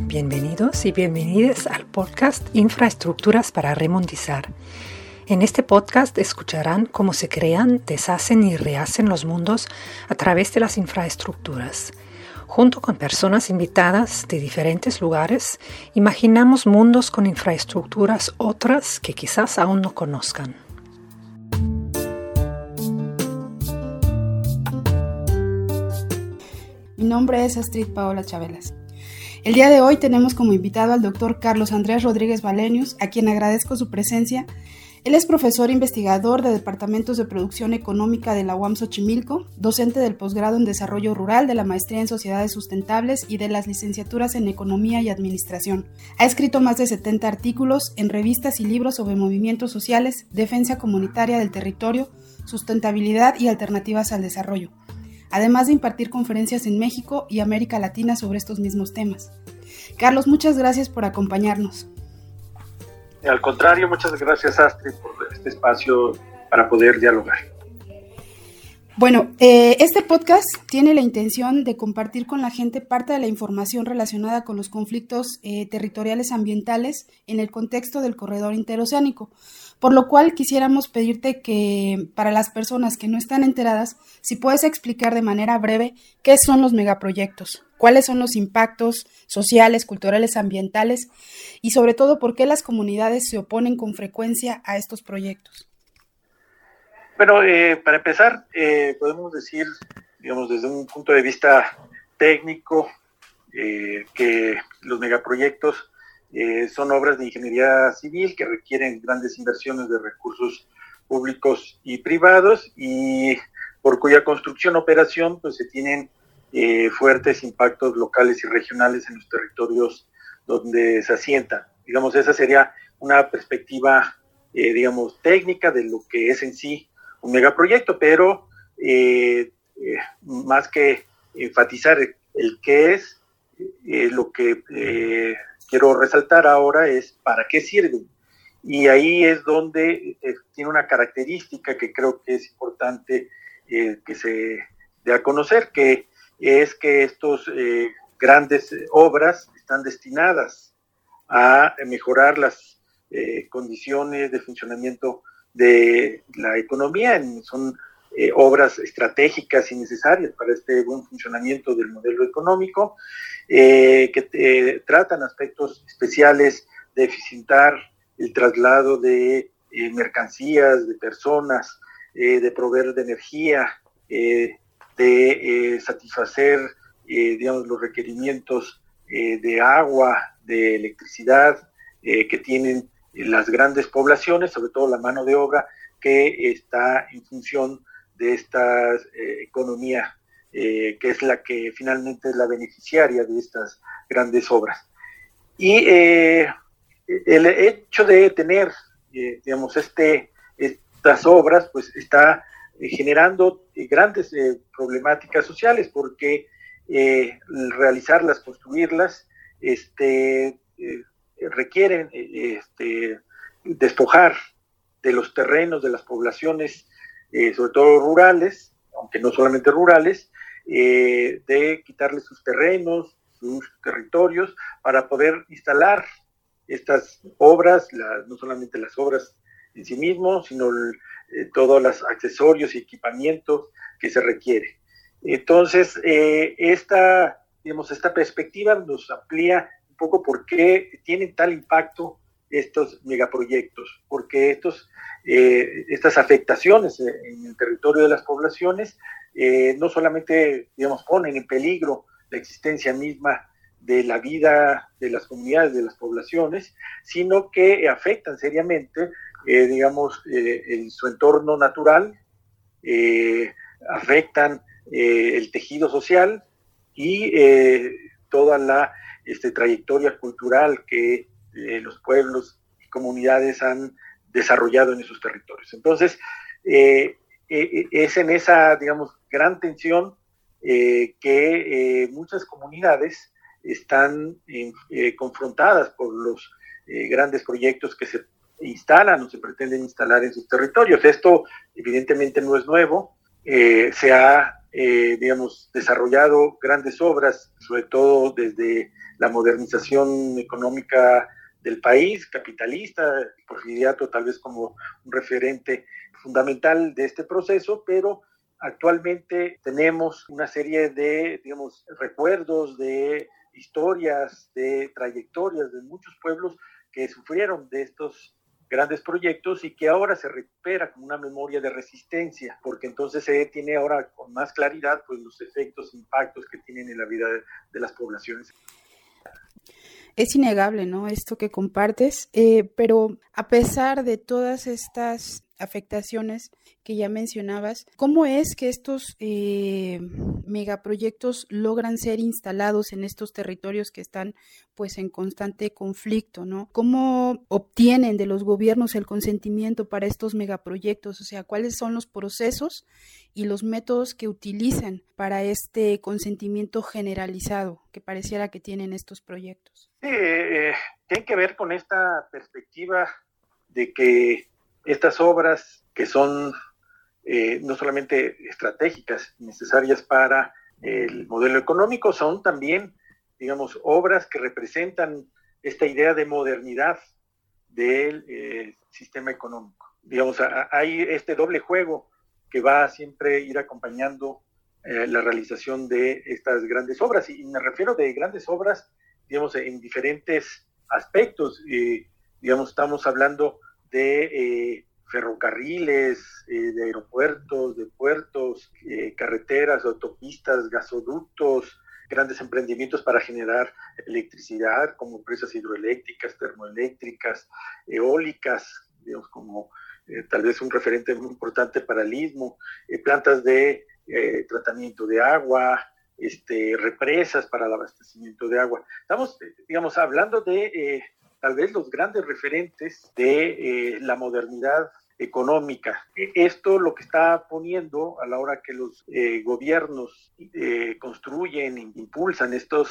Bienvenidos y bienvenidas al podcast Infraestructuras para Remontizar. En este podcast escucharán cómo se crean, deshacen y rehacen los mundos a través de las infraestructuras. Junto con personas invitadas de diferentes lugares, imaginamos mundos con infraestructuras otras que quizás aún no conozcan. Mi nombre es Astrid Paola Chabelas. El día de hoy tenemos como invitado al doctor Carlos Andrés Rodríguez Valenius, a quien agradezco su presencia. Él es profesor investigador de Departamentos de Producción Económica de la UAM Xochimilco, docente del posgrado en Desarrollo Rural, de la maestría en Sociedades Sustentables y de las licenciaturas en Economía y Administración. Ha escrito más de 70 artículos en revistas y libros sobre movimientos sociales, defensa comunitaria del territorio, sustentabilidad y alternativas al desarrollo además de impartir conferencias en México y América Latina sobre estos mismos temas. Carlos, muchas gracias por acompañarnos. Al contrario, muchas gracias Astrid por este espacio para poder dialogar. Bueno, eh, este podcast tiene la intención de compartir con la gente parte de la información relacionada con los conflictos eh, territoriales ambientales en el contexto del corredor interoceánico, por lo cual quisiéramos pedirte que para las personas que no están enteradas, si puedes explicar de manera breve qué son los megaproyectos, cuáles son los impactos sociales, culturales, ambientales y sobre todo por qué las comunidades se oponen con frecuencia a estos proyectos. Bueno, eh, para empezar, eh, podemos decir, digamos, desde un punto de vista técnico, eh, que los megaproyectos son obras de ingeniería civil que requieren grandes inversiones de recursos públicos y privados y por cuya construcción operación pues se tienen fuertes impactos locales y regionales en los territorios donde se asientan. Digamos, esa sería una perspectiva, digamos, técnica de lo que es en sí un megaproyecto, pero eh, eh, más que enfatizar el, qué es, eh, lo que quiero resaltar ahora es para qué sirven. Y ahí es donde tiene una característica que creo que es importante que se dé a conocer, que es que estas grandes obras están destinadas a mejorar las condiciones de funcionamiento de la economía, son eh, obras estratégicas y necesarias para este buen funcionamiento del modelo económico, eh, que eh, tratan aspectos especiales de eficientar el traslado de mercancías, de personas, de proveer de energía, de satisfacer, digamos, los requerimientos de agua, de electricidad que tienen las grandes poblaciones, sobre todo la mano de obra que está en función de esta eh, economía, eh, que es la que finalmente es la beneficiaria de estas grandes obras. Y eh, el hecho de tener, digamos, este, estas obras, pues está generando grandes problemáticas sociales, porque realizarlas, construirlas, este, requieren este, despojar de los terrenos de las poblaciones, eh, sobre todo rurales, aunque no solamente rurales, eh, de quitarles sus terrenos, sus territorios, para poder instalar estas obras, no solamente las obras en sí mismos, sino todos los accesorios y equipamientos que se requiere. Entonces, esta, digamos, esta perspectiva nos amplía poco por qué tienen tal impacto estos megaproyectos, porque estos, eh, estas afectaciones en el territorio de las poblaciones eh, no solamente, digamos, ponen en peligro la existencia misma de la vida de las comunidades, de las poblaciones, sino que afectan seriamente, eh, digamos, en su entorno natural, afectan el tejido social y toda la este, trayectoria cultural que eh, los pueblos y comunidades han desarrollado en esos territorios. Entonces, eh, eh, es en esa, digamos, gran tensión que muchas comunidades están confrontadas por los grandes proyectos que se instalan o se pretenden instalar en sus territorios. Esto evidentemente no es nuevo, se ha eh, digamos, desarrollado grandes obras, sobre todo desde la modernización económica del país, capitalista, Porfiriato tal vez como un referente fundamental de este proceso, pero actualmente tenemos una serie de, digamos, recuerdos, de historias, de trayectorias de muchos pueblos que sufrieron de estos grandes proyectos y que ahora se recupera como una memoria de resistencia, porque entonces se tiene ahora con más claridad pues, los efectos, impactos que tienen en la vida de, las poblaciones. Es innegable, ¿no? Esto que compartes, eh, pero a pesar de todas estas afectaciones que ya mencionabas, ¿cómo es que estos eh, megaproyectos logran ser instalados en estos territorios que están pues en constante conflicto, ¿no? ¿Cómo obtienen de los gobiernos el consentimiento para estos megaproyectos? O sea, ¿cuáles son los procesos y los métodos que utilizan para este consentimiento generalizado que pareciera que tienen estos proyectos? Sí, eh, tiene que ver con esta perspectiva de que estas obras que son eh, no solamente estratégicas, necesarias para el modelo económico, son también, digamos, obras que representan esta idea de modernidad del eh, sistema económico. Digamos, hay este doble juego que va a siempre ir acompañando eh, la realización de estas grandes obras. Y me refiero de grandes obras, digamos, en diferentes aspectos. digamos, estamos hablando de ferrocarriles, eh, de aeropuertos, de puertos, eh, carreteras, autopistas, gasoductos, grandes emprendimientos para generar electricidad, como empresas hidroeléctricas, termoeléctricas, eólicas, digamos, como eh, tal vez un referente muy importante para el istmo, plantas de tratamiento de agua, este, represas para el abastecimiento de agua. Estamos, digamos, hablando de tal vez los grandes referentes de eh, la modernidad económica. E, esto lo que está poniendo a la hora que los eh, gobiernos eh, construyen, impulsan estos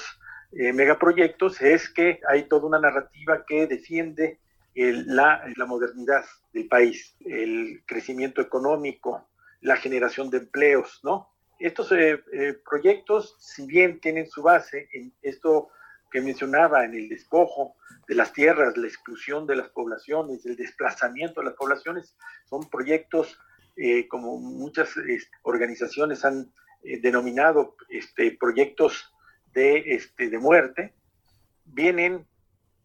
megaproyectos, es que hay toda una narrativa que defiende la, la, modernidad del país, el crecimiento económico, la generación de empleos, ¿no? Estos proyectos, si bien tienen su base en esto que mencionaba, en el despojo de las tierras, la exclusión de las poblaciones, el desplazamiento de las poblaciones, son proyectos eh, como muchas organizaciones han eh, denominado este, proyectos de, este, de muerte, vienen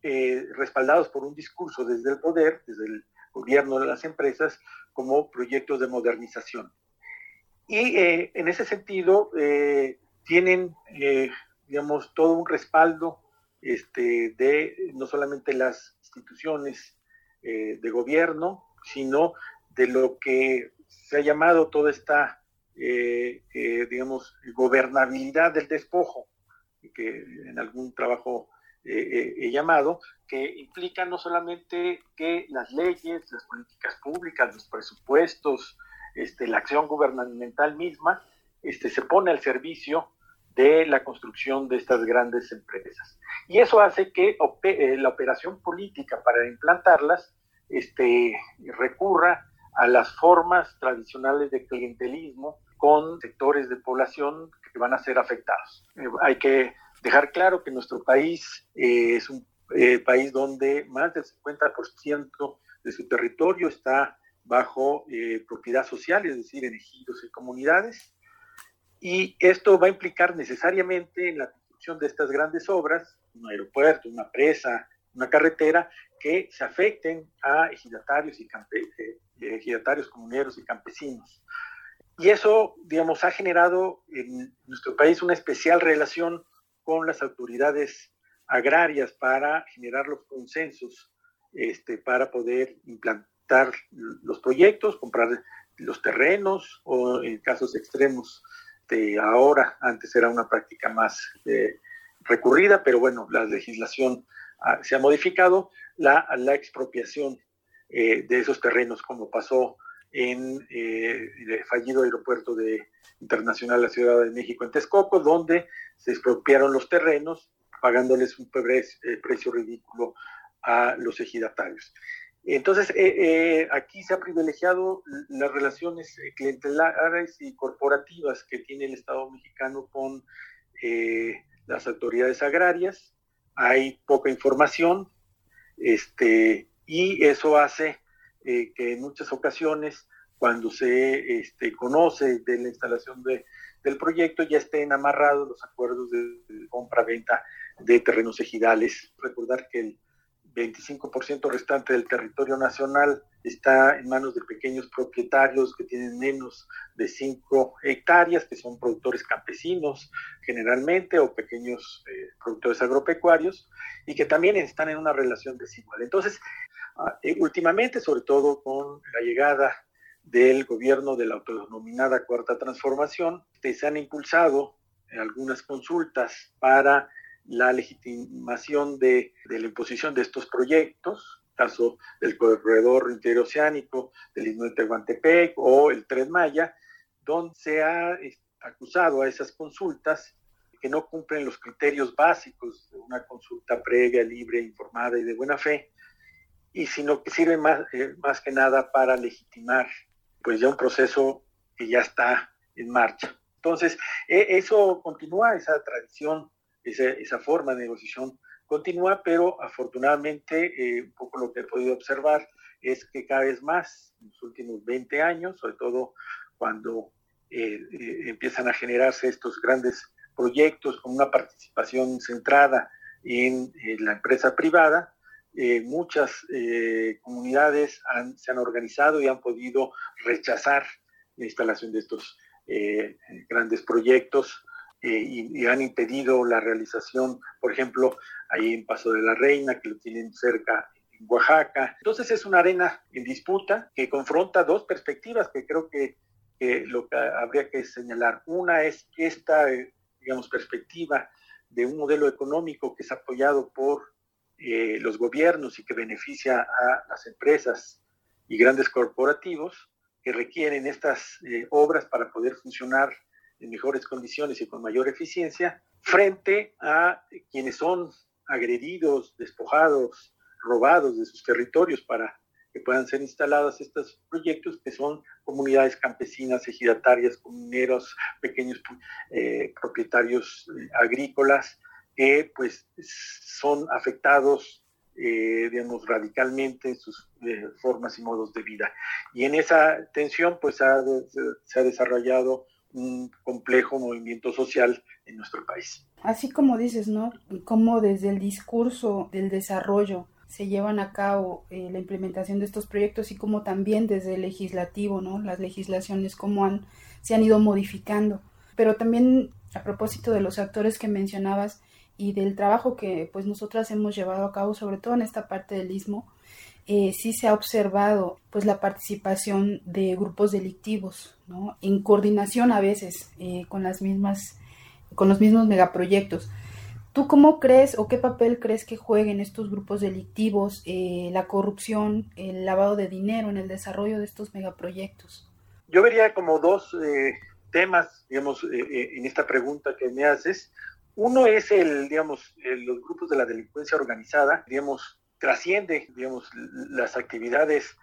eh, respaldados por un discurso desde el poder, desde el gobierno de las empresas, como proyectos de modernización. Y en ese sentido, tienen digamos, todo un respaldo este, de no solamente las instituciones eh, de gobierno, sino de lo que se ha llamado toda esta, eh, eh, digamos, gobernabilidad del despojo, que en algún trabajo he llamado, que implica no solamente que las leyes, las políticas públicas, los presupuestos, este, la acción gubernamental misma, este, se pone al servicio de la construcción de estas grandes empresas. Y eso hace que eh, la operación política para implantarlas este, recurra a las formas tradicionales de clientelismo con sectores de población que van a ser afectados. Eh, hay que dejar claro que nuestro país eh, es un país donde más del 50% de su territorio está bajo propiedad social, es decir, en ejidos y comunidades, y esto va a implicar necesariamente en la construcción de estas grandes obras, un aeropuerto, una presa, una carretera, que se afecten a ejidatarios, y eh, ejidatarios comuneros y campesinos. Y eso, digamos, ha generado en nuestro país una especial relación con las autoridades agrarias para generar los consensos este, para poder implantar los proyectos, comprar los terrenos o en casos extremos este, ahora, antes era una práctica más eh, recurrida, pero bueno, la legislación ah, se ha modificado, la, expropiación eh, de esos terrenos, como pasó en eh, el fallido aeropuerto de, internacional de la Ciudad de México en Texcoco, donde se expropiaron los terrenos, pagándoles un precio ridículo a los ejidatarios. Entonces, aquí se ha privilegiado las relaciones clientelares y corporativas que tiene el Estado mexicano con las autoridades agrarias. Hay poca información, este, y eso hace que en muchas ocasiones cuando se este, conoce de la instalación de, del proyecto ya estén amarrados los acuerdos de, compra-venta de terrenos ejidales. Recordar que el 25% restante del territorio nacional está en manos de pequeños propietarios que tienen menos de 5 hectáreas, que son productores campesinos generalmente o pequeños eh, productores agropecuarios y que también están en una relación desigual. Entonces, ah, eh, últimamente, sobre todo con la llegada del gobierno de la autodenominada Cuarta Transformación, se han impulsado algunas consultas para la legitimación de, la imposición de estos proyectos, caso del corredor interoceánico del Istmo de Tehuantepec o el Tren Maya, donde se ha acusado a esas consultas que no cumplen los criterios básicos de una consulta previa, libre, informada y de buena fe, y sino que sirven más, eh, más que nada para legitimar pues ya un proceso que ya está en marcha. Entonces, e, eso continúa, esa tradición, esa, forma de negociación continúa, pero afortunadamente, eh, un poco lo que he podido observar es que cada vez más, en los últimos 20 años, sobre todo cuando eh, eh, empiezan a generarse estos grandes proyectos con una participación centrada en la empresa privada, eh, muchas eh, comunidades se han organizado y han podido rechazar la instalación de estos eh, grandes proyectos y, han impedido la realización, por ejemplo, ahí en Paso de la Reina, que lo tienen cerca en Oaxaca. Entonces es una arena en disputa que confronta dos perspectivas que creo que, que lo que habría que señalar. Una es esta, digamos, perspectiva de un modelo económico que es apoyado por eh, los gobiernos y que beneficia a las empresas y grandes corporativos que requieren estas eh, obras para poder funcionar en mejores condiciones y con mayor eficiencia, frente a quienes son agredidos, despojados, robados de sus territorios para que puedan ser instalados estos proyectos, que son comunidades campesinas, ejidatarias, comuneros, pequeños eh, propietarios agrícolas, que pues son afectados, eh, digamos, radicalmente en sus eh, formas y modos de vida. Y en esa tensión pues se ha desarrollado un complejo movimiento social en nuestro país. Así como dices, ¿no? Como desde el discurso del desarrollo se llevan a cabo eh, la implementación de estos proyectos y como también desde el legislativo, ¿no? Las legislaciones cómo han, se han ido modificando. Pero también a propósito de los actores que mencionabas, y del trabajo que pues nosotras hemos llevado a cabo, sobre todo en esta parte del istmo, eh, sí se ha observado pues la participación de grupos delictivos, ¿no? En coordinación a veces eh, con las mismas, con los mismos megaproyectos. ¿Tú cómo crees o qué papel crees que jueguen estos grupos delictivos, eh, la corrupción, el lavado de dinero en el desarrollo de estos megaproyectos? Yo vería como dos temas, digamos, en esta pregunta que me haces. Uno es el, digamos, los grupos de la delincuencia organizada, digamos, trasciende, digamos, las actividades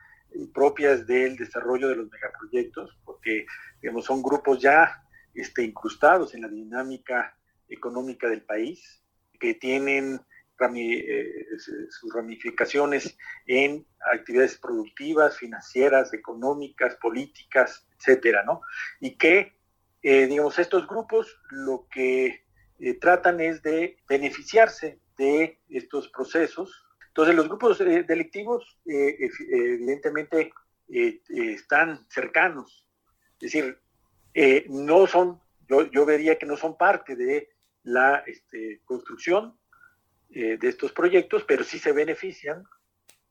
propias del desarrollo de los megaproyectos, porque, digamos, son grupos ya este, incrustados en la dinámica económica del país, que tienen eh, sus ramificaciones en actividades productivas, financieras, económicas, políticas, etcétera, ¿no? Y que, eh, digamos, estos grupos lo que eh, tratan es de beneficiarse de estos procesos. Entonces los grupos eh, delictivos eh, evidentemente están cercanos, es decir, no son, yo, yo, vería que no son parte de la este, construcción de estos proyectos, pero sí se benefician,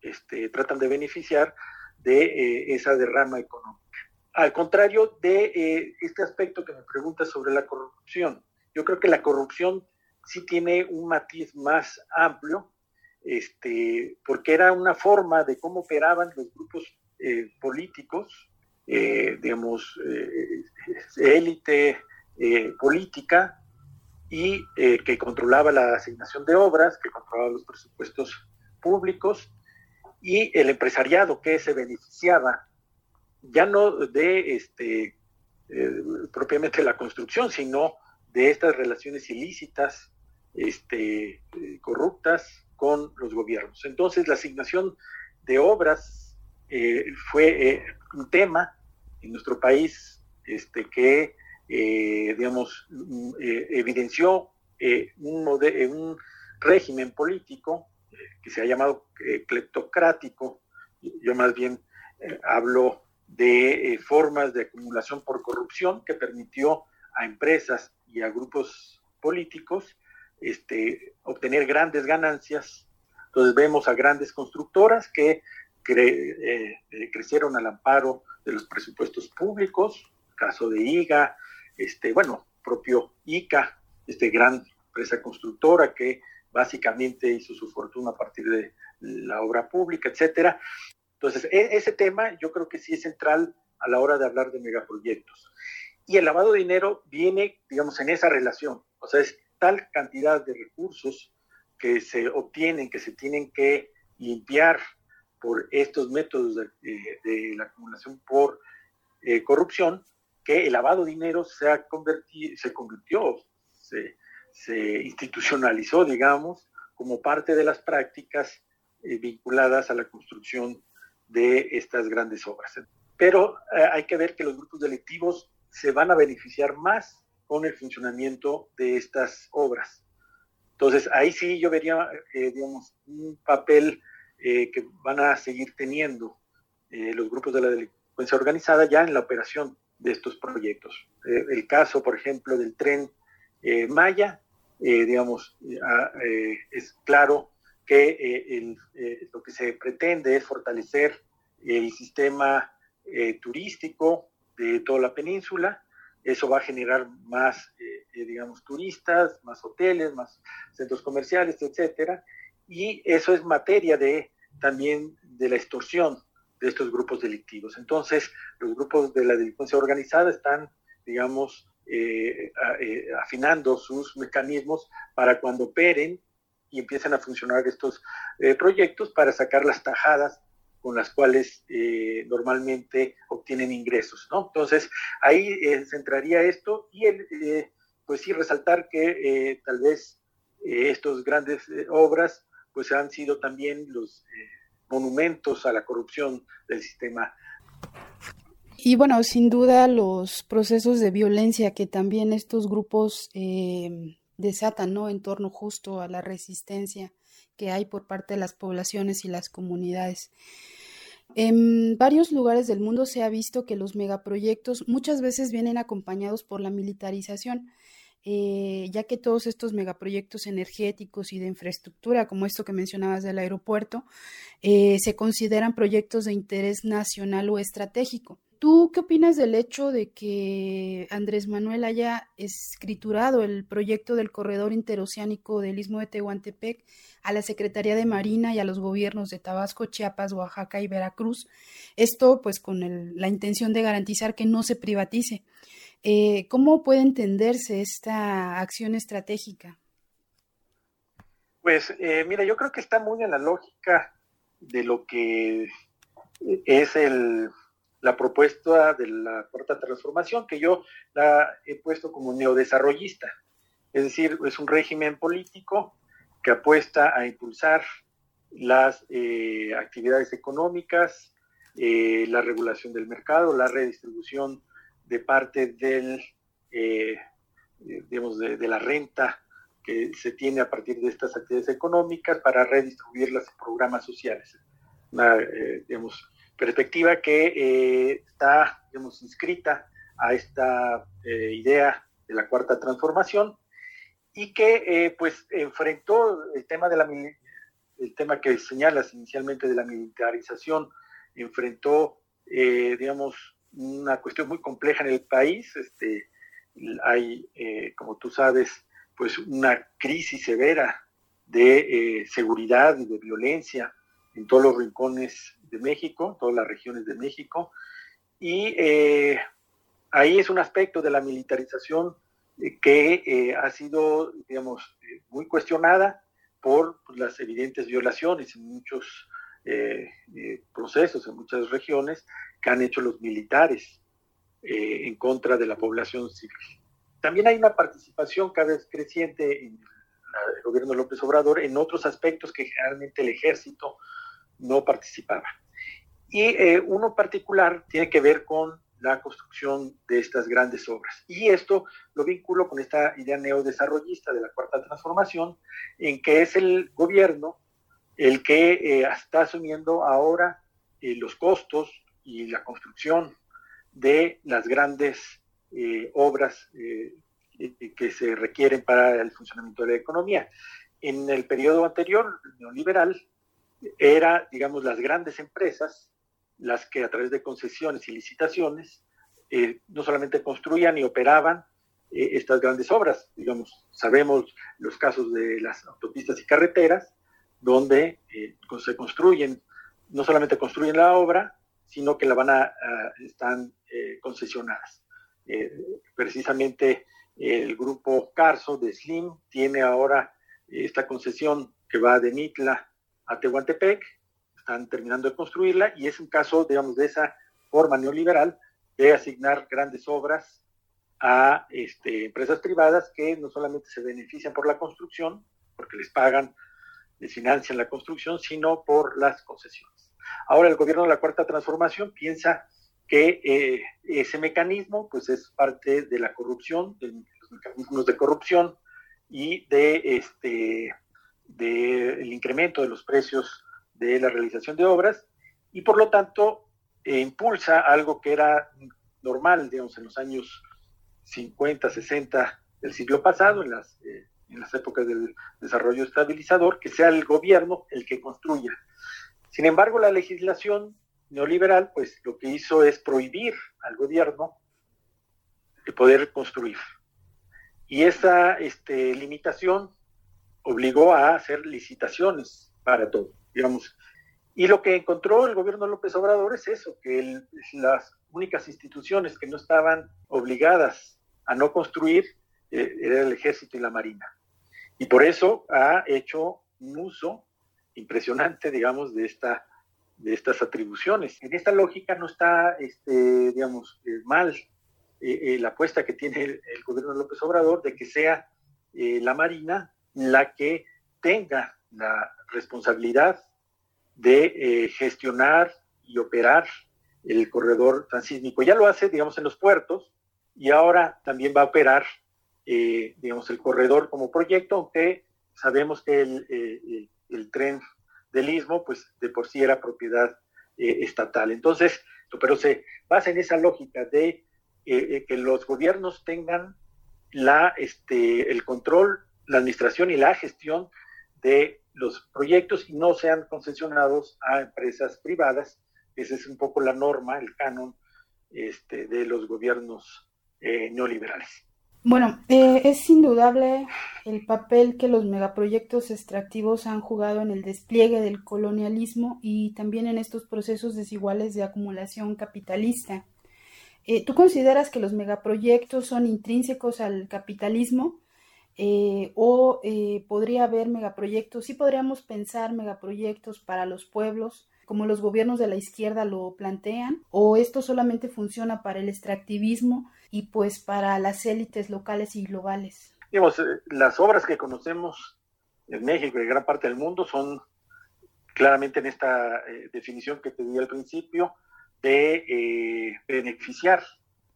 este, tratan de beneficiar de esa derrama económica. Al contrario de este aspecto que me pregunta sobre la corrupción, yo creo que la corrupción sí tiene un matiz más amplio, este, porque era una forma de cómo operaban los grupos eh, políticos, eh, digamos, eh, élite política, y que controlaba la asignación de obras, que controlaba los presupuestos públicos, y el empresariado que se beneficiaba ya no de este, propiamente la construcción, sino de estas relaciones ilícitas, este, corruptas con los gobiernos. Entonces, la asignación de obras eh, fue un tema en nuestro país este, que, digamos, mm, evidenció un, régimen político que se ha llamado cleptocrático. Yo más bien hablo de eh, formas de acumulación por corrupción que permitió a empresas y a grupos políticos este, obtener grandes ganancias. Entonces vemos a grandes constructoras que eh, eh, crecieron al amparo de los presupuestos públicos, caso de IGA, este, bueno, propio ICA, este gran empresa constructora que básicamente hizo su fortuna a partir de la obra pública, etcétera. Entonces, e, ese tema yo creo que sí es central a la hora de hablar de megaproyectos. Y el lavado de dinero viene, digamos, en esa relación. O sea, es tal cantidad de recursos que se obtienen, que se tienen que limpiar por estos métodos de, la acumulación por eh, corrupción, que el lavado de dinero se, ha se convirtió, se, institucionalizó, digamos, como parte de las prácticas eh, vinculadas a la construcción de estas grandes obras. Pero eh, hay que ver que los grupos delictivos se van a beneficiar más con el funcionamiento de estas obras. Entonces, ahí sí yo vería, eh, digamos, un papel eh, que van a seguir teniendo los grupos de la delincuencia organizada ya en la operación de estos proyectos. el caso, por ejemplo, del tren Maya, digamos, ah, es claro que eh, eh, lo que se pretende es fortalecer el sistema eh, turístico de toda la península. Eso va a generar más, digamos, turistas, más hoteles, más centros comerciales, etcétera. Y eso es materia de también de la extorsión de estos grupos delictivos. Entonces, los grupos de la delincuencia organizada están, digamos, afinando sus mecanismos para cuando operen y empiezan a funcionar estos eh, proyectos para sacar las tajadas con las cuales eh, normalmente obtienen ingresos, ¿no? Entonces, ahí eh, se entraría esto y, el, pues sí, resaltar que tal vez estos grandes obras, pues han sido también los monumentos a la corrupción del sistema. Y bueno, sin duda los procesos de violencia que también estos grupos desatan, ¿no? En torno justo a la resistencia que hay por parte de las poblaciones y las comunidades. En varios lugares del mundo se ha visto que los megaproyectos muchas veces vienen acompañados por la militarización, eh, ya que todos estos megaproyectos energéticos y de infraestructura, como esto que mencionabas del aeropuerto, eh, se consideran proyectos de interés nacional o estratégico. ¿Tú qué opinas del hecho de que Andrés Manuel haya escriturado el proyecto del corredor interoceánico del Istmo de Tehuantepec a la Secretaría de Marina y a los gobiernos de Tabasco, Chiapas, Oaxaca y Veracruz? Esto pues con la intención de garantizar que no se privatice. Eh, ¿Cómo puede entenderse esta acción estratégica? Pues eh, mira, yo creo que está muy en la lógica de lo que es el la propuesta de la cuarta transformación, que yo la he puesto como neodesarrollista. Es decir, es un régimen político que apuesta a impulsar las eh, actividades económicas, eh, la regulación del mercado, la redistribución de parte del, eh, digamos, de, la renta que se tiene a partir de estas actividades económicas para redistribuirlas en programas sociales. Una, digamos, perspectiva que eh, está, digamos, inscrita a esta eh, idea de la cuarta transformación y que, eh, pues, enfrentó el tema de la el tema que señalas inicialmente de la militarización, enfrentó, digamos, una cuestión muy compleja en el país. Este, hay, como tú sabes, pues, una crisis severa de seguridad y de violencia en todos los rincones de México, todas las regiones de México, y eh, ahí es un aspecto de la militarización eh, que eh, ha sido, digamos, muy cuestionada por pues, las evidentes violaciones en muchos procesos en muchas regiones que han hecho los militares en contra de la población civil. También hay una participación cada vez creciente en el gobierno de López Obrador en otros aspectos que generalmente el ejército no participaba. Y eh, uno particular tiene que ver con la construcción de estas grandes obras. Y esto lo vinculo con esta idea neodesarrollista de la cuarta transformación, en que es el gobierno el que eh, está asumiendo ahora eh, los costos y la construcción de las grandes obras que se requieren para el funcionamiento de la economía. En el periodo anterior, neoliberal, era, digamos, las grandes empresas las que a través de concesiones y licitaciones eh, no solamente construían y operaban eh, estas grandes obras, digamos, sabemos los casos de las autopistas y carreteras, donde eh, se construyen, no solamente construyen la obra, sino que la van a, están concesionadas. precisamente el grupo Carso de Slim tiene ahora esta concesión que va de Mitla a Tehuantepec, están terminando de construirla y es un caso, digamos, de esa forma neoliberal de asignar grandes obras a este, empresas privadas que no solamente se benefician por la construcción, porque les pagan, les financian la construcción, sino por las concesiones. Ahora el gobierno de la Cuarta Transformación piensa que eh, ese mecanismo pues es parte de la corrupción, de los mecanismos de corrupción y de este del incremento de los precios de la realización de obras y por lo tanto eh, impulsa algo que era normal, digamos, en los años 50, 60 del siglo pasado, en las, eh, en las épocas del desarrollo estabilizador, que sea el gobierno el que construya. Sin embargo, la legislación neoliberal, pues lo que hizo es prohibir al gobierno de poder construir. Y esa este, limitación obligó a hacer licitaciones para todo digamos. Y lo que encontró el gobierno López Obrador es eso, que las únicas instituciones que no estaban obligadas a no construir eh, era el ejército y la marina. Y por eso ha hecho un uso impresionante, digamos, de, esta, de estas atribuciones. En esta lógica no está, este, digamos, eh, mal eh, la apuesta que tiene el, el, gobierno de López Obrador de que sea la Marina la que tenga la responsabilidad de eh, gestionar y operar el corredor transísmico. Ya lo hace, digamos, en los puertos y ahora también va a operar, eh, digamos, el corredor como proyecto, aunque sabemos que el, eh, el, tren del istmo, pues de por sí era propiedad estatal. Entonces, pero se basa en esa lógica de que los gobiernos tengan la, este, el control, la administración y la gestión de los proyectos y no sean concesionados a empresas privadas. Esa es un poco la norma, el canon este, de los gobiernos eh, neoliberales. Bueno, eh, es indudable el papel que los megaproyectos extractivos han jugado en el despliegue del colonialismo y también en estos procesos desiguales de acumulación capitalista. Eh, ¿Tú consideras que los megaproyectos son intrínsecos al capitalismo eh, o eh, podría haber megaproyectos, sí podríamos pensar megaproyectos para los pueblos, como los gobiernos de la izquierda lo plantean, o esto solamente funciona para el extractivismo y pues para las élites locales y globales. Digamos, eh, las obras que conocemos en México y en gran parte del mundo son claramente en esta definición que te di al principio de beneficiar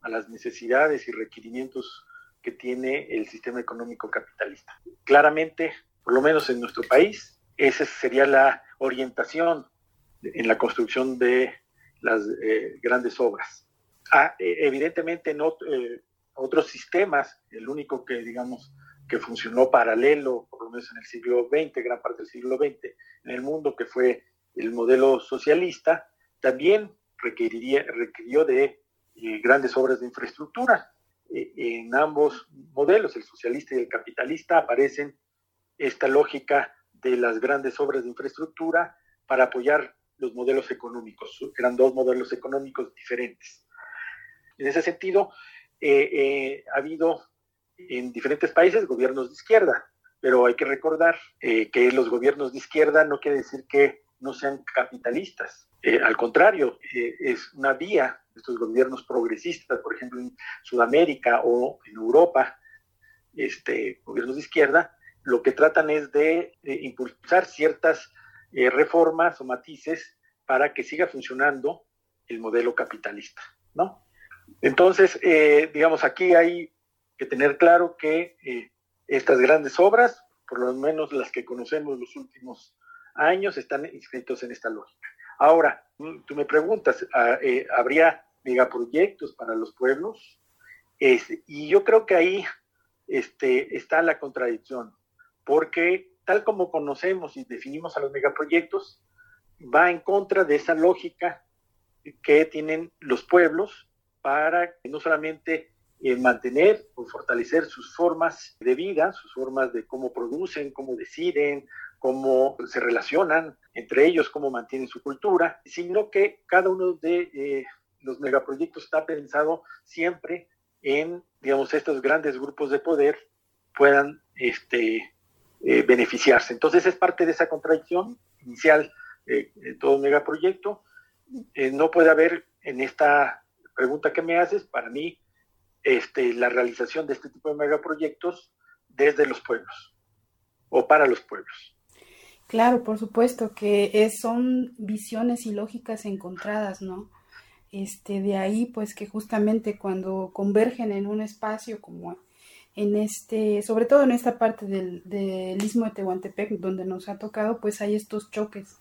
a las necesidades y requerimientos que tiene el sistema económico capitalista. Claramente, por lo menos en nuestro país, esa sería la orientación en la construcción de las eh, grandes obras. Ah, e, evidentemente en eh, otros sistemas, el único que digamos que funcionó paralelo, por lo menos en el siglo XX, gran parte del siglo XX, en el mundo, que fue el modelo socialista, también requeriría, requirió de eh, grandes obras de infraestructura. Eh, en ambos modelos, el socialista y el capitalista, aparecen esta lógica de las grandes obras de infraestructura para apoyar los modelos económicos. Eran dos modelos económicos diferentes. En ese sentido, eh, eh, ha habido en diferentes países gobiernos de izquierda, pero hay que recordar que los gobiernos de izquierda no quiere decir que no sean capitalistas. Eh, al contrario, eh, es una vía estos gobiernos progresistas, por ejemplo, en Sudamérica o en Europa, este, gobiernos de izquierda, lo que tratan es de, impulsar ciertas eh, reformas o matices para que siga funcionando el modelo capitalista, ¿no? Entonces, digamos, aquí hay que tener claro que estas grandes obras, por lo menos las que conocemos los últimos años, están inscritos en esta lógica. Ahora, tú me preguntas, ah, eh, ¿habría megaproyectos para los pueblos? y yo creo que ahí este, está la contradicción, porque tal como conocemos y definimos a los megaproyectos, va en contra de esa lógica que tienen los pueblos para no solamente eh, mantener o fortalecer sus formas de vida, sus formas de cómo producen, cómo deciden, cómo se relacionan entre ellos, cómo mantienen su cultura, sino que cada uno de eh, los megaproyectos está pensado siempre en, digamos, estos grandes grupos de poder puedan este, eh, beneficiarse. Entonces es parte de esa contradicción inicial de todo megaproyecto. no puede haber en esta pregunta que me haces, para mí, este, la realización de este tipo de megaproyectos desde los pueblos o para los pueblos. Claro, por supuesto que son visiones y lógicas encontradas, ¿no? Este, de ahí, pues que justamente cuando convergen en un espacio como en este, sobre todo en esta parte del, del istmo de Tehuantepec, donde nos ha tocado, pues hay estos choques,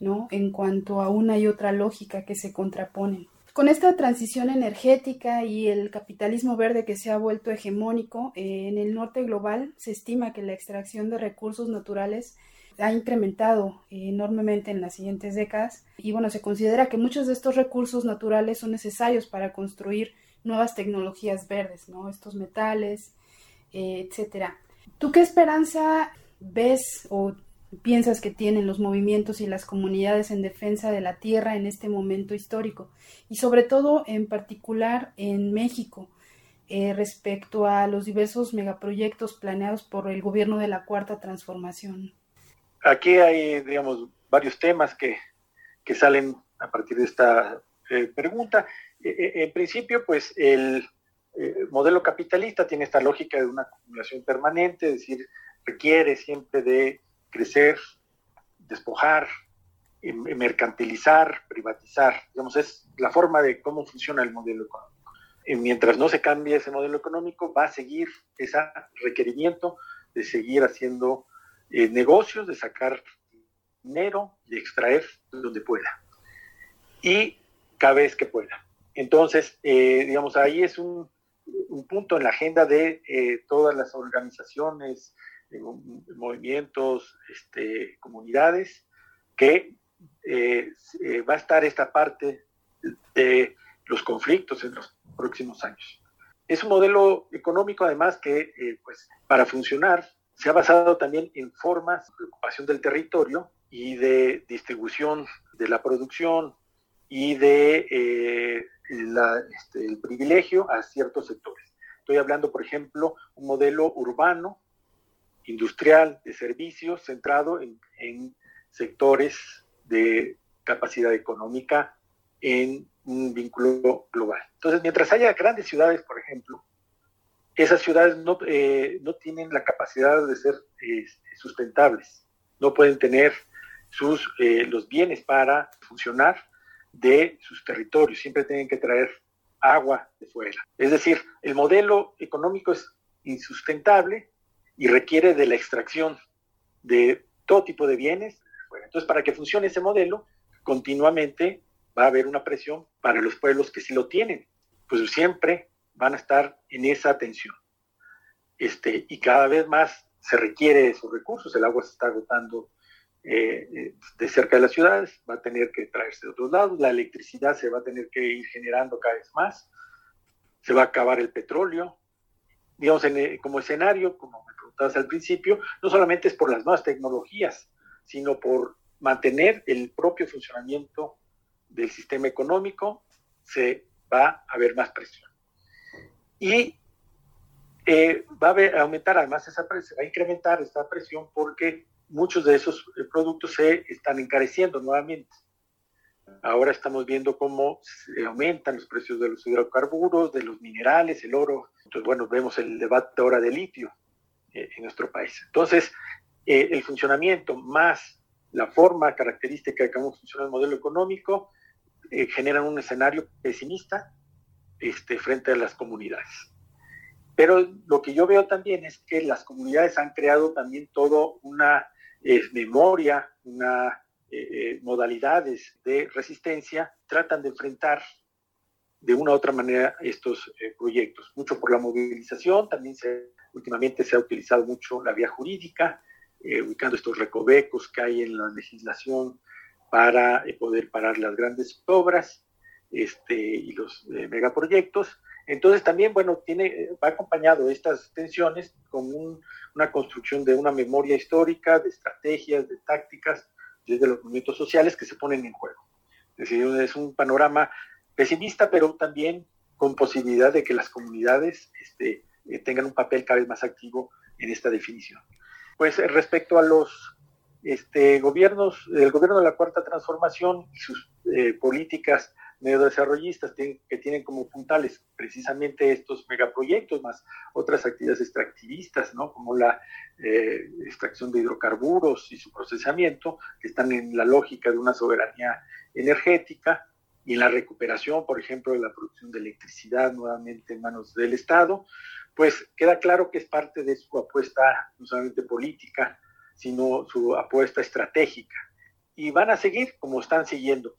¿no? En cuanto a una y otra lógica que se contraponen. Con esta transición energética y el capitalismo verde que se ha vuelto hegemónico, eh, en el norte global se estima que la extracción de recursos naturales ha incrementado enormemente en las siguientes décadas y bueno, se considera que muchos de estos recursos naturales son necesarios para construir nuevas tecnologías verdes, ¿no? Estos metales, eh, etcétera. ¿Tú qué esperanza ves o piensas que tienen los movimientos y las comunidades en defensa de la tierra en este momento histórico? Y sobre todo, en particular, en México, eh, respecto a los diversos megaproyectos planeados por el gobierno de la Cuarta Transformación aquí hay, digamos, varios temas que, salen a partir de esta eh, pregunta. E, e, en principio, pues el eh, modelo capitalista tiene esta lógica de una acumulación permanente, es decir, requiere siempre de crecer, despojar, em, mercantilizar, privatizar. Digamos, es la forma de cómo funciona el modelo económico. Mientras no se cambie ese modelo económico, va a seguir ese requerimiento de seguir haciendo eh, negocios, de sacar dinero, de extraer donde pueda. Y cada vez que pueda. Entonces, eh, digamos, ahí es un, punto en la agenda de eh, todas las organizaciones, movimientos, este, comunidades, que va a estar esta parte de los conflictos en los próximos años. Es un modelo económico, además, que pues, para funcionar se ha basado también en formas de ocupación del territorio y de distribución de la producción y de eh, este, el privilegio a ciertos sectores. Estoy hablando, por ejemplo, un modelo urbano, industrial, de servicios, centrado en, en sectores de capacidad económica en un vínculo global. Entonces, mientras haya grandes ciudades, por ejemplo, esas ciudades no, eh, no tienen la capacidad de ser eh, sustentables, no pueden tener sus, eh, los bienes para funcionar de sus territorios, siempre tienen que traer agua de fuera. Es decir, el modelo económico es insustentable y requiere de la extracción de todo tipo de bienes. Entonces, para que funcione ese modelo, continuamente va a haber una presión para los pueblos que sí lo tienen. Pues siempre van a estar en esa tensión. Este, y cada vez más se requiere esos recursos, el agua se está agotando eh, eh, de cerca de las ciudades, va a tener que traerse de otros lados, la electricidad se va a tener que ir generando cada vez más, se va a acabar el petróleo. Digamos, eh, como escenario, como me preguntabas al principio, no solamente es por las nuevas tecnologías, sino por mantener el propio funcionamiento del sistema económico, se va a haber más presión. Y eh, va a, aumentar además esa presión, va a incrementar esta presión porque muchos de esos eh, productos se están encareciendo nuevamente. Ahora estamos viendo cómo se aumentan los precios de los hidrocarburos, de los minerales, el oro. Entonces, bueno, vemos el debate ahora de litio eh, en nuestro país. Entonces, eh, el funcionamiento más la forma característica de cómo funciona el modelo económico generan un escenario pesimista este, frente a las comunidades. Pero lo que yo veo también es que las comunidades han creado también todo una eh, memoria, una eh, eh, modalidades de resistencia, tratan de enfrentar de una u otra manera estos proyectos. Mucho por la movilización, también se, últimamente se ha utilizado mucho la vía jurídica, ubicando estos recovecos que hay en la legislación para poder parar las grandes obras este, y los megaproyectos. Entonces también, bueno, tiene, va acompañado estas tensiones con una construcción de una memoria histórica, de estrategias, de tácticas, desde los movimientos sociales que se ponen en juego. Es decir, es un panorama pesimista, pero también con posibilidad de que las comunidades este, eh, tengan un papel cada vez más activo en esta definición. Pues eh, respecto a los este, gobiernos, el gobierno de la Cuarta Transformación y sus eh, políticas neodesarrollistas que tienen como puntales precisamente estos megaproyectos, más otras actividades extractivistas, ¿no? como la eh, extracción de hidrocarburos y su procesamiento, que están en la lógica de una soberanía energética y en la recuperación, por ejemplo, de la producción de electricidad nuevamente en manos del Estado, pues queda claro que es parte de su apuesta no solamente política, sino su apuesta estratégica. Y van a seguir como están siguiendo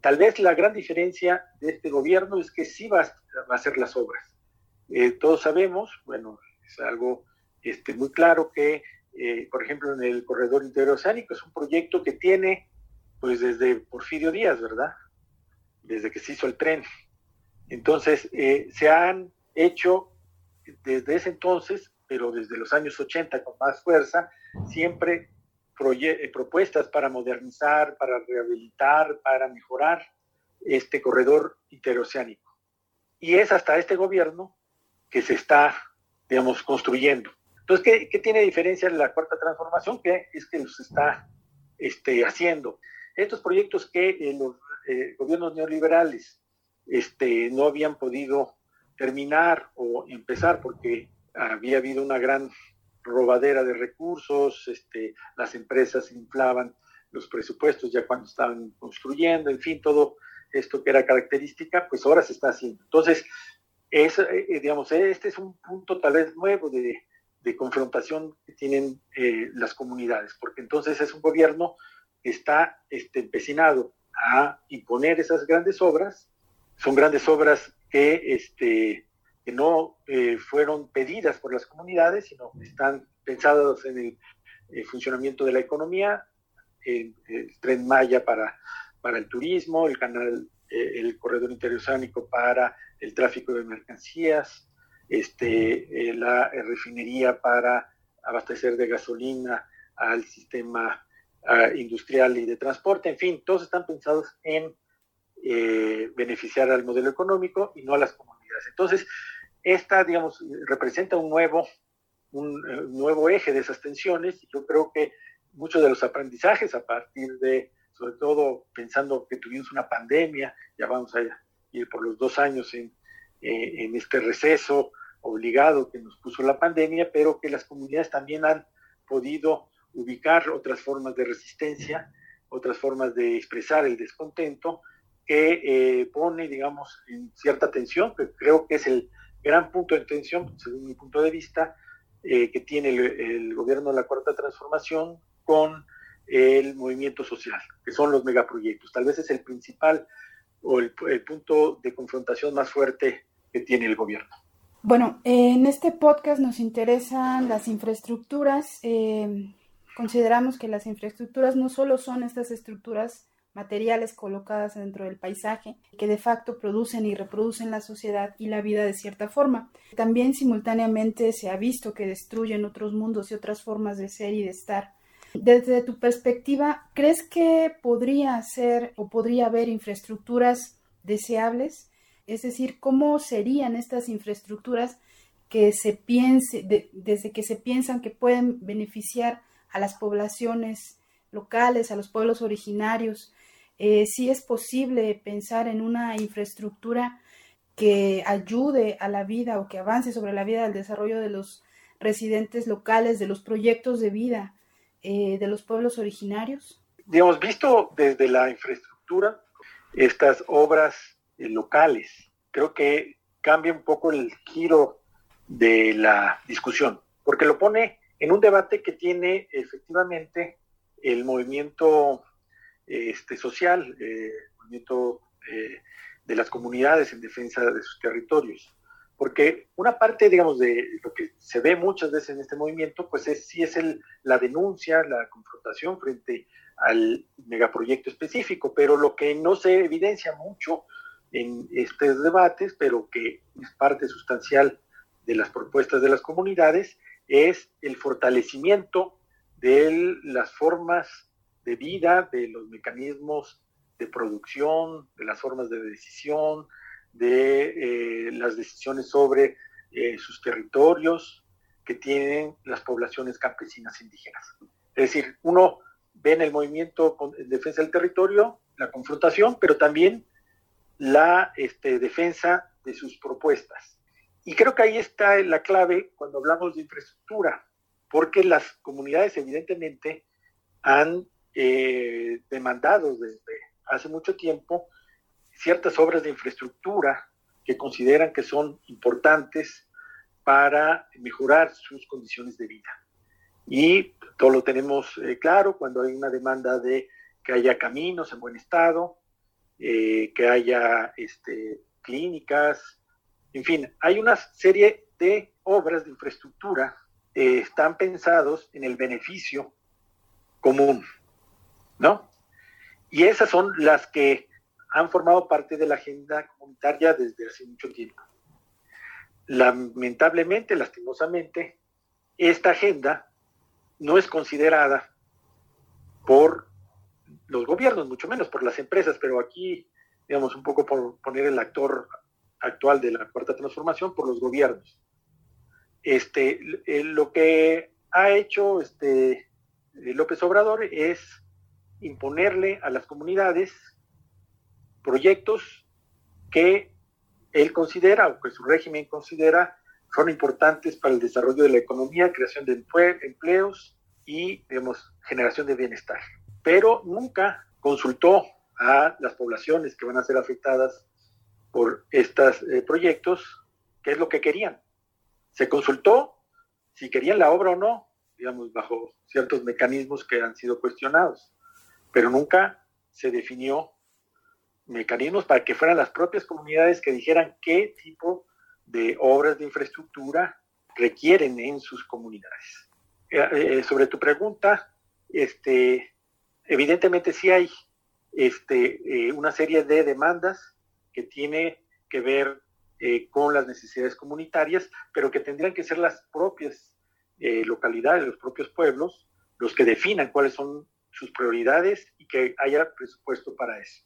tal vez la gran diferencia de este gobierno es que sí va a, hacer las obras. Eh, todos sabemos, bueno, es algo este, muy claro que, eh, por ejemplo, en el corredor interoceánico es un proyecto que tiene, pues desde Porfirio Díaz, ¿verdad? Desde que se hizo el tren. Entonces, eh, se han hecho desde ese entonces, pero desde los años 80 con más fuerza, siempre propuestas para modernizar, para rehabilitar, para mejorar este corredor interoceánico. Y es hasta este gobierno que se está, digamos, construyendo. Entonces, ¿qué, qué tiene diferencia la cuarta transformación? Que es que los está este, haciendo. Estos proyectos que eh, los eh, gobiernos neoliberales este, no habían podido terminar o empezar porque había habido una gran robadera de recursos, este, las empresas inflaban los presupuestos ya cuando estaban construyendo, en fin, todo esto que era característica, pues ahora se está haciendo. Entonces, es, eh, digamos, este es un punto tal vez nuevo de, de confrontación que tienen eh, las comunidades, porque entonces es un gobierno que está este, empecinado a imponer esas grandes obras, son grandes obras que este, que no eh, fueron pedidas por las comunidades, sino están pensadas en el, eh, funcionamiento de la economía, el, tren Maya para, para el turismo, el canal, eh, el corredor interoceánico para el tráfico de mercancías, este, la refinería para abastecer de gasolina al sistema industrial y de transporte, en fin, todos están pensados en beneficiar al modelo económico y no a las comunidades. Entonces, esta, digamos, representa un nuevo, un, eh, nuevo eje de esas tensiones. Yo creo que muchos de los aprendizajes a partir de, sobre todo pensando que tuvimos una pandemia, ya vamos a ir por los dos años en, eh, en este receso obligado que nos puso la pandemia, pero que las comunidades también han podido ubicar otras formas de resistencia, otras formas de expresar el descontento, que eh, pone, digamos, en cierta tensión, que creo que es el, gran punto de tensión, según mi punto de vista, eh, que tiene el, gobierno de la Cuarta Transformación con el movimiento social, que son los megaproyectos. Tal vez es el principal o el, punto de confrontación más fuerte que tiene el gobierno. Bueno, en este podcast nos interesan las infraestructuras. Eh, consideramos que las infraestructuras no solo son estas estructuras materiales colocadas dentro del paisaje, que de facto producen y reproducen la sociedad y la vida de cierta forma. También simultáneamente se ha visto que destruyen otros mundos y otras formas de ser y de estar. Desde tu perspectiva, ¿crees que podría ser o podría haber infraestructuras deseables? Es decir, ¿cómo serían estas infraestructuras que se piense, desde que se piensan que pueden beneficiar a las poblaciones locales, a los pueblos originarios. Eh, si es posible pensar en una infraestructura que ayude a la vida o que avance sobre la vida del desarrollo de los residentes locales, de los proyectos de vida eh, de los pueblos originarios? Digamos, visto desde la infraestructura, estas obras eh, locales, creo que cambia un poco el giro de la discusión, porque lo pone en un debate que tiene efectivamente el movimiento este, social, eh, movimiento de las comunidades en defensa de sus territorios. Porque una parte, digamos, de lo que se ve muchas veces en este movimiento, pues es sí es el, la denuncia, la confrontación frente al megaproyecto específico, pero lo que no se evidencia mucho en estos debates, pero que es parte sustancial de las propuestas de las comunidades, es el fortalecimiento de las formas de vida, de los mecanismos de producción, de las formas de decisión, de eh, las decisiones sobre eh, sus territorios que tienen las poblaciones campesinas indígenas. Es decir, uno ve en el movimiento en defensa del territorio la confrontación, pero también la este, defensa de sus propuestas. Y creo que ahí está la clave cuando hablamos de infraestructura, porque las comunidades evidentemente han eh, demandado desde hace mucho tiempo ciertas obras de infraestructura que consideran que son importantes para mejorar sus condiciones de vida. Y todo lo tenemos eh, claro cuando hay una demanda de que haya caminos en buen estado, eh, que haya este, clínicas, en fin, hay una serie de obras de infraestructura que están pensados en el beneficio común, ¿no? Y esas son las que han formado parte de la agenda comunitaria desde hace mucho tiempo. Lamentablemente, lastimosamente, esta agenda no es considerada por los gobiernos, mucho menos por las empresas, pero aquí, digamos, un poco por poner el actor actual de la cuarta transformación, por los gobiernos. Este, lo que ha hecho este, López Obrador es imponerle a las comunidades proyectos que él considera o que su régimen considera son importantes para el desarrollo de la economía, creación de empleos y, digamos, generación de bienestar. Pero nunca consultó a las poblaciones que van a ser afectadas por estos eh, proyectos qué es lo que querían. Se consultó si querían la obra o no, digamos, bajo ciertos mecanismos que han sido cuestionados, pero nunca se definió mecanismos para que fueran las propias comunidades que dijeran qué tipo de obras de infraestructura requieren en sus comunidades. Eh, eh, sobre tu pregunta, este, evidentemente sí hay este, eh, una serie de demandas que tiene que ver con las necesidades comunitarias, pero que tendrían que ser las propias localidades, los propios pueblos, los que definan cuáles son sus prioridades y que haya presupuesto para eso.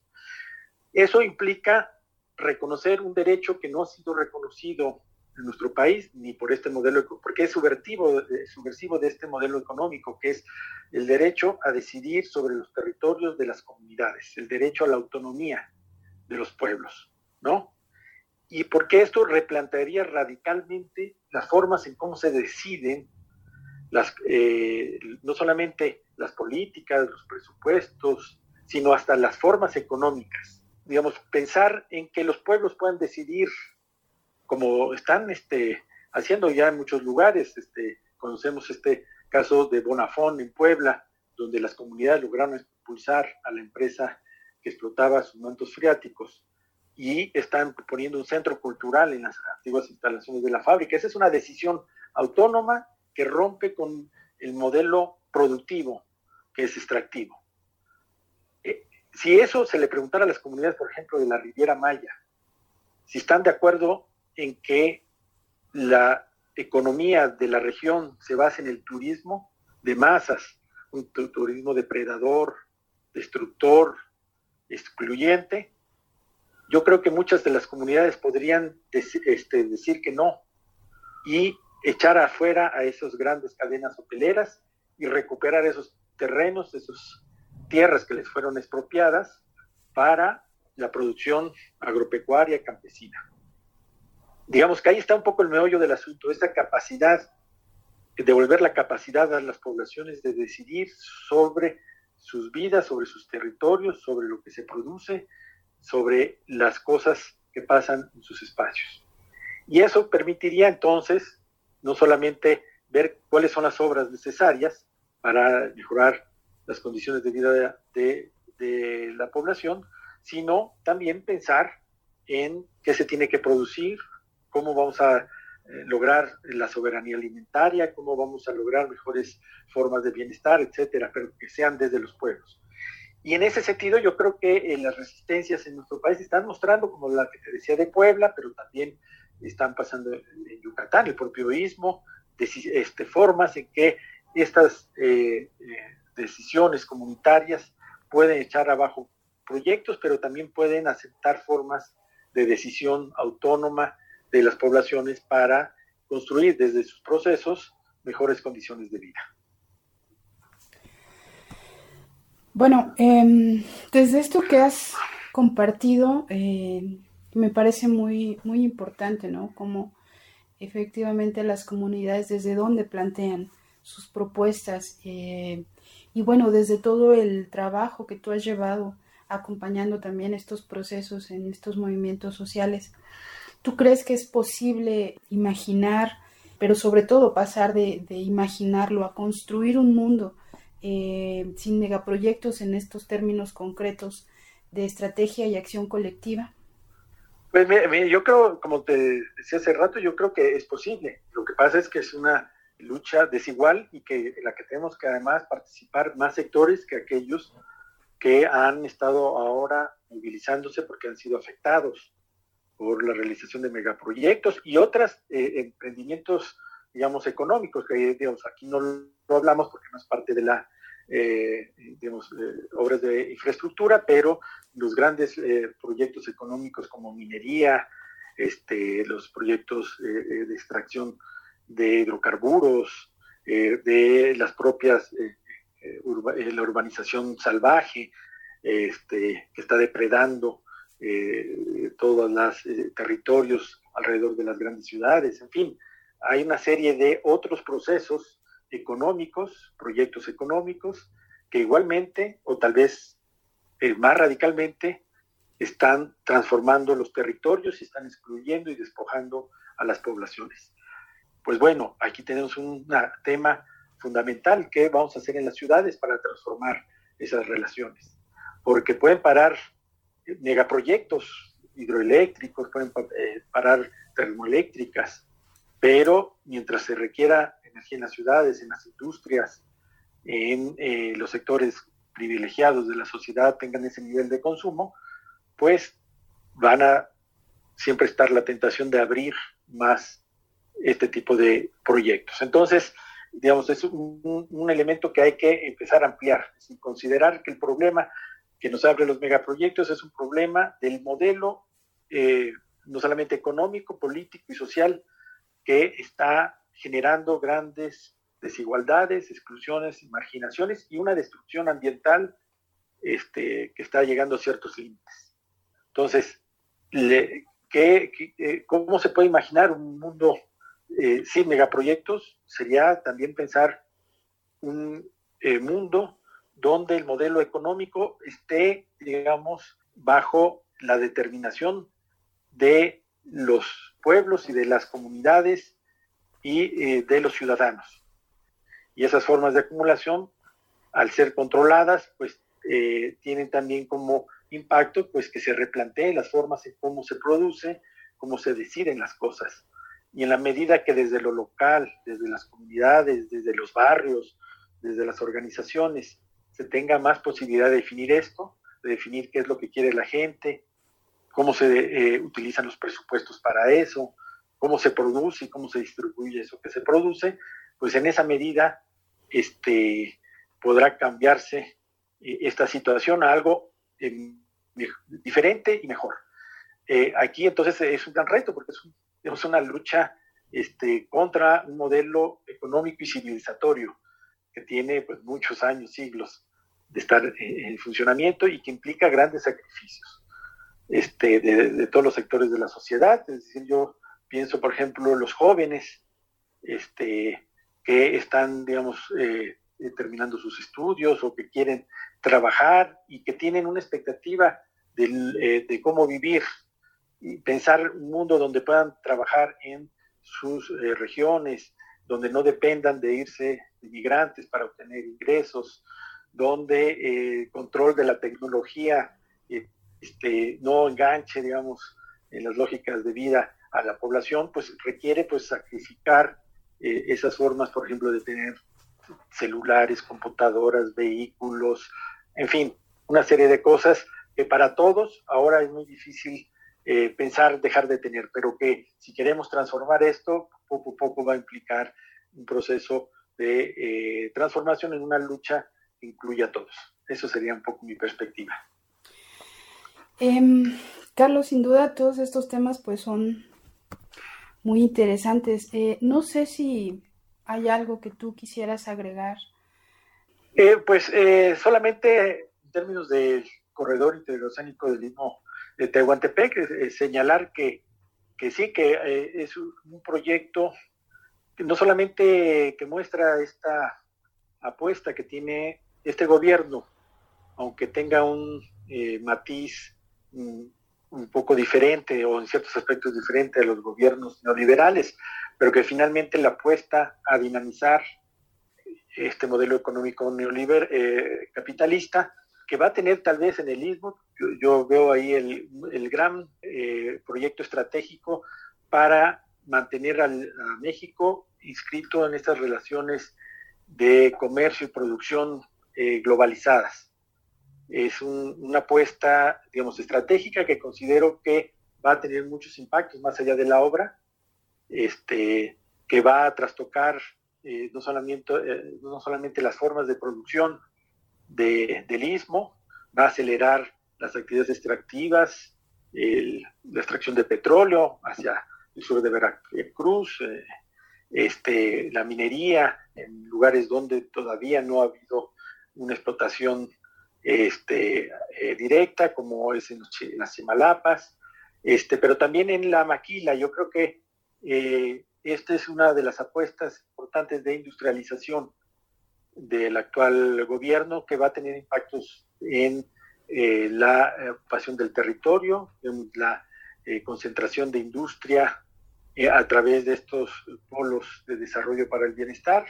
Eso implica reconocer un derecho que no ha sido reconocido en nuestro país ni por este modelo, porque es subversivo, eh, subversivo de este modelo económico, que es el derecho a decidir sobre los territorios de las comunidades, el derecho a la autonomía de los pueblos, ¿no? Y porque esto replantearía radicalmente las formas en cómo se deciden las, eh, no solamente las políticas, los presupuestos, sino hasta las formas económicas digamos, pensar en que los pueblos puedan decidir, como están este, haciendo ya en muchos lugares, este, conocemos este caso de Bonafón en Puebla, donde las comunidades lograron expulsar a la empresa que explotaba sus mantos freáticos y están poniendo un centro cultural en las antiguas instalaciones de la fábrica. Esa es una decisión autónoma que rompe con el modelo productivo que es extractivo. Si eso se le preguntara a las comunidades, por ejemplo, de la Riviera Maya, si están de acuerdo en que la economía de la región se basa en el turismo de masas, un turismo depredador, destructor, excluyente, yo creo que muchas de las comunidades podrían este, decir que no. Y echar afuera a esas grandes cadenas hoteleras y recuperar esos terrenos, esas tierras que les fueron expropiadas para la producción agropecuaria campesina. Digamos que ahí está un poco el meollo del asunto, esta capacidad, devolver la capacidad a las poblaciones de decidir sobre sus vidas, sobre sus territorios, sobre lo que se produce, sobre las cosas que pasan en sus espacios. Y eso permitiría entonces no solamente ver cuáles son las obras necesarias para mejorar las condiciones de vida de, la población, sino también pensar en qué se tiene que producir, cómo vamos a eh, lograr la soberanía alimentaria, cómo vamos a lograr mejores formas de bienestar, etcétera, pero que sean desde los pueblos. Y en ese sentido, yo creo que eh, las resistencias en nuestro país están mostrando, como la que te decía de Puebla, pero también están pasando en Yucatán, el propio istmo, este, formas en que estas eh, eh, decisiones comunitarias pueden echar abajo proyectos, pero también pueden aceptar formas de decisión autónoma de las poblaciones para construir desde sus procesos mejores condiciones de vida. Bueno, em, desde esto que has compartido, eh, me parece muy, muy importante, ¿no? Como efectivamente las comunidades desde donde plantean sus propuestas eh, y bueno, desde todo el trabajo que tú has llevado acompañando también estos procesos en estos movimientos sociales, ¿tú crees que es posible imaginar, pero sobre todo pasar de, imaginarlo a construir un mundo eh, sin megaproyectos en estos términos concretos de estrategia y acción colectiva? Pues yo creo, como te decía hace rato, yo creo que es posible. Lo que pasa es que es una lucha desigual y que en la que tenemos que además participar más sectores que aquellos que han estado ahora movilizándose porque han sido afectados por la realización de megaproyectos y otros eh, emprendimientos, digamos, económicos, que digamos, aquí no lo hablamos porque no es parte de la eh, digamos, eh, obras de infraestructura, pero los grandes eh, proyectos económicos como minería, este, los proyectos de extracción de hidrocarburos, de las propias, la urbanización salvaje, este, que está depredando todos los territorios alrededor de las grandes ciudades, en fin, hay una serie de otros procesos económicos, proyectos económicos, que igualmente, o tal vez eh, más radicalmente, están transformando los territorios y están excluyendo y despojando a las poblaciones. Pues bueno, aquí tenemos un tema fundamental que vamos a hacer en las ciudades para transformar esas relaciones, porque pueden parar megaproyectos hidroeléctricos, pueden eh, parar termoeléctricas, pero mientras se requiera energía en las ciudades, en las industrias, en eh, los sectores privilegiados de la sociedad tengan ese nivel de consumo, pues van a siempre estar la tentación de abrir más este tipo de proyectos. Entonces, digamos, es un, elemento que hay que empezar a ampliar, es considerar que el problema que nos abre los megaproyectos es un problema del modelo, eh, no solamente económico, político y social, que está generando grandes desigualdades, exclusiones, marginaciones y una destrucción ambiental este, que está llegando a ciertos límites. Entonces, eh, ¿cómo se puede imaginar un mundo eh, sin megaproyectos? Sería también pensar un eh, mundo donde el modelo económico esté, digamos, bajo la determinación de los pueblos y de las comunidades y eh, de los ciudadanos. Y esas formas de acumulación, al ser controladas, pues eh, tienen también como impacto pues que se replanteen las formas en cómo se produce, cómo se deciden las cosas. Y en la medida que desde lo local, desde las comunidades, desde los barrios, desde las organizaciones, se tenga más posibilidad de definir esto, de definir qué es lo que quiere la gente, cómo se eh, utilizan los presupuestos para eso, cómo se produce y cómo se distribuye eso que se produce, pues en esa medida este, podrá cambiarse eh, esta situación a algo eh, diferente y mejor. Eh, aquí entonces es un gran reto porque es, una lucha este, contra un modelo económico y civilizatorio que tiene pues, muchos años, siglos de estar en funcionamiento y que implica grandes sacrificios este, de, todos los sectores de la sociedad. Es decir, yo pienso, por ejemplo, los jóvenes este, que están, digamos, eh, terminando sus estudios o que quieren trabajar y que tienen una expectativa eh, de cómo vivir y pensar un mundo donde puedan trabajar en sus eh, regiones, donde no dependan de irse de migrantes para obtener ingresos, donde el eh, control de la tecnología este, no enganche, digamos, en las lógicas de vida a la población, pues requiere pues sacrificar esas formas, por ejemplo, de tener celulares, computadoras, vehículos, en fin, una serie de cosas que para todos ahora es muy difícil eh, pensar dejar de tener, pero que si queremos transformar esto, poco a poco va a implicar un proceso de eh, transformación en una lucha que incluya a todos. Eso sería un poco mi perspectiva. Em, Carlos, sin duda todos estos temas pues son muy interesantes. Eh, no sé si hay algo que tú quisieras agregar. pues solamente en términos del corredor interoceánico del mismo de Tehuantepec, eh, señalar que, que, sí, que eh, es un, proyecto que no solamente que muestra esta apuesta que tiene este gobierno, aunque tenga un eh, matiz mm, un poco diferente o en ciertos aspectos diferente a los gobiernos neoliberales, pero que finalmente la apuesta a dinamizar este modelo económico neoliberal capitalista que va a tener tal vez en el istmo, yo, veo ahí el, gran eh, proyecto estratégico para mantener a México inscrito en estas relaciones de comercio y producción eh, globalizadas. Es una apuesta, digamos, estratégica que considero que va a tener muchos impactos más allá de la obra, este, que va a trastocar eh, no, solamente, no solamente las formas de producción del istmo, va a acelerar las actividades extractivas, la extracción de petróleo hacia el sur de Veracruz, eh, este, la minería en lugares donde todavía no ha habido una explotación este, eh, directa, como es en, las Chimalapas, este, pero también en la maquila. Yo creo que eh, esta es una de las apuestas importantes de industrialización del actual gobierno que va a tener impactos en eh, la ocupación del territorio, en la eh, concentración de industria eh, a través de estos polos de desarrollo para el bienestar.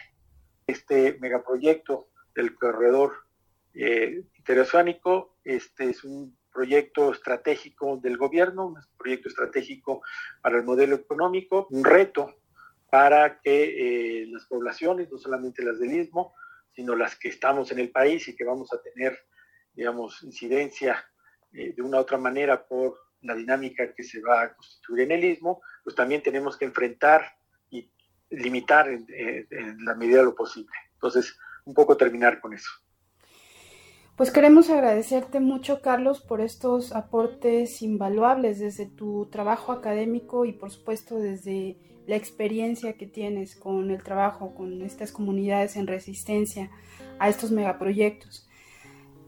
Este megaproyecto del corredor interoceánico este es un proyecto estratégico del gobierno, un proyecto estratégico para el modelo económico, un reto para que las poblaciones, no solamente las del Istmo, sino las que estamos en el país y que vamos a tener, digamos, incidencia eh, de una u otra manera por la dinámica que se va a constituir en el istmo, pues también tenemos que enfrentar y limitar en, en la medida de lo posible. Entonces, un poco terminar con eso. Pues queremos agradecerte mucho, Carlos, por estos aportes invaluables desde tu trabajo académico y, por supuesto, desde la experiencia que tienes con el trabajo con estas comunidades en resistencia a estos megaproyectos.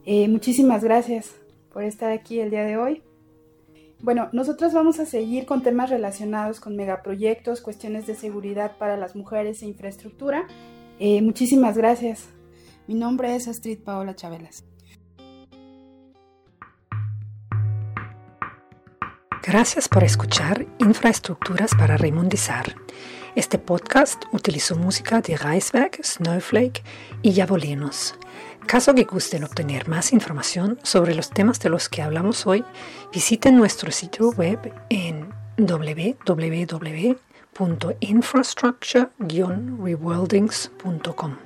Eh, muchísimas gracias por estar aquí el día de hoy. Bueno, nosotros vamos a seguir con temas relacionados con megaproyectos, cuestiones de seguridad para las mujeres e infraestructura. Eh, muchísimas gracias. Mi nombre es Astrid Paola Chavelas. Gracias por escuchar Infraestructuras para Remundizar. Este podcast utilizó música de Reisberg, Snowflake y Yabolinos. Caso que gusten obtener más información sobre los temas de los que hablamos hoy, visiten nuestro sitio web en www.infrastructure-reworldings.com.